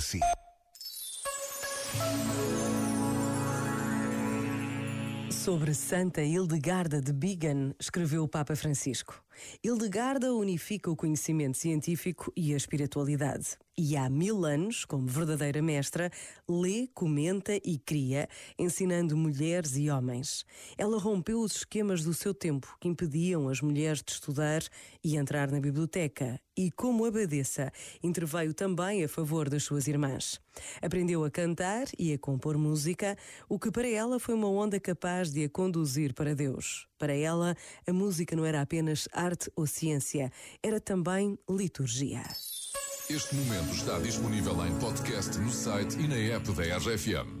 para si. Sobre Santa Hildegarda de Bingen, escreveu o Papa Francisco. Hildegarda unifica o conhecimento científico e a espiritualidade. E há mil anos, como verdadeira mestra, lê, comenta e cria, ensinando mulheres e homens. Ela rompeu os esquemas do seu tempo que impediam as mulheres de estudar e entrar na biblioteca. E, como abadesa, interveio também a favor das suas irmãs. Aprendeu a cantar e a compor música, o que para ela foi uma onda capaz de a conduzir para Deus. Para ela, a música não era apenas arte ou ciência, era também liturgia. Este momento está disponível em podcast no site e na app da RFM.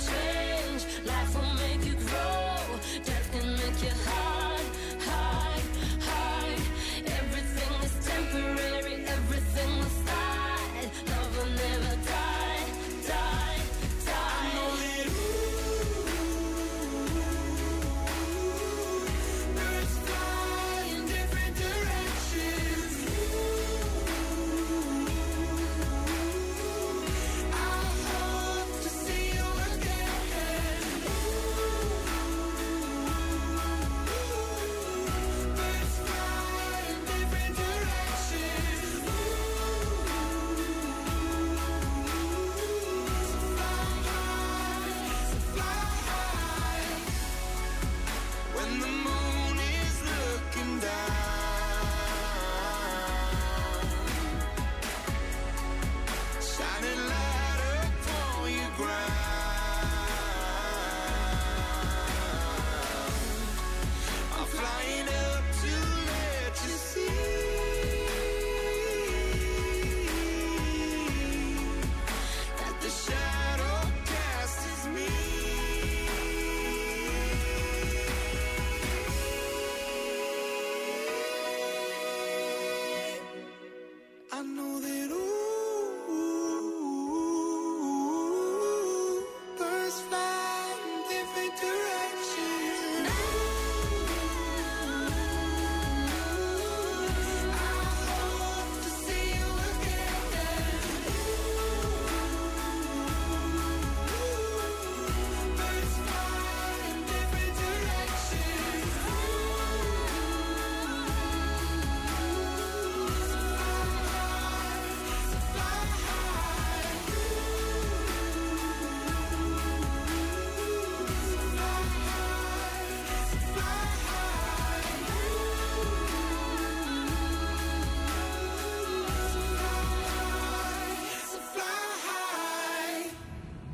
know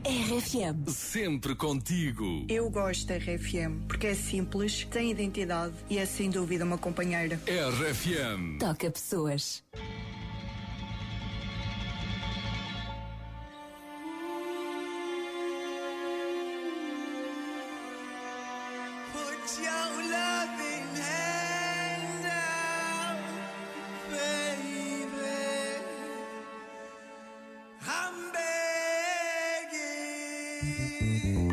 RFM. Sempre contigo. Eu gosto da RFM porque é simples, tem identidade e é sem dúvida uma companheira. RFM. Toca pessoas. Put your loving hand away.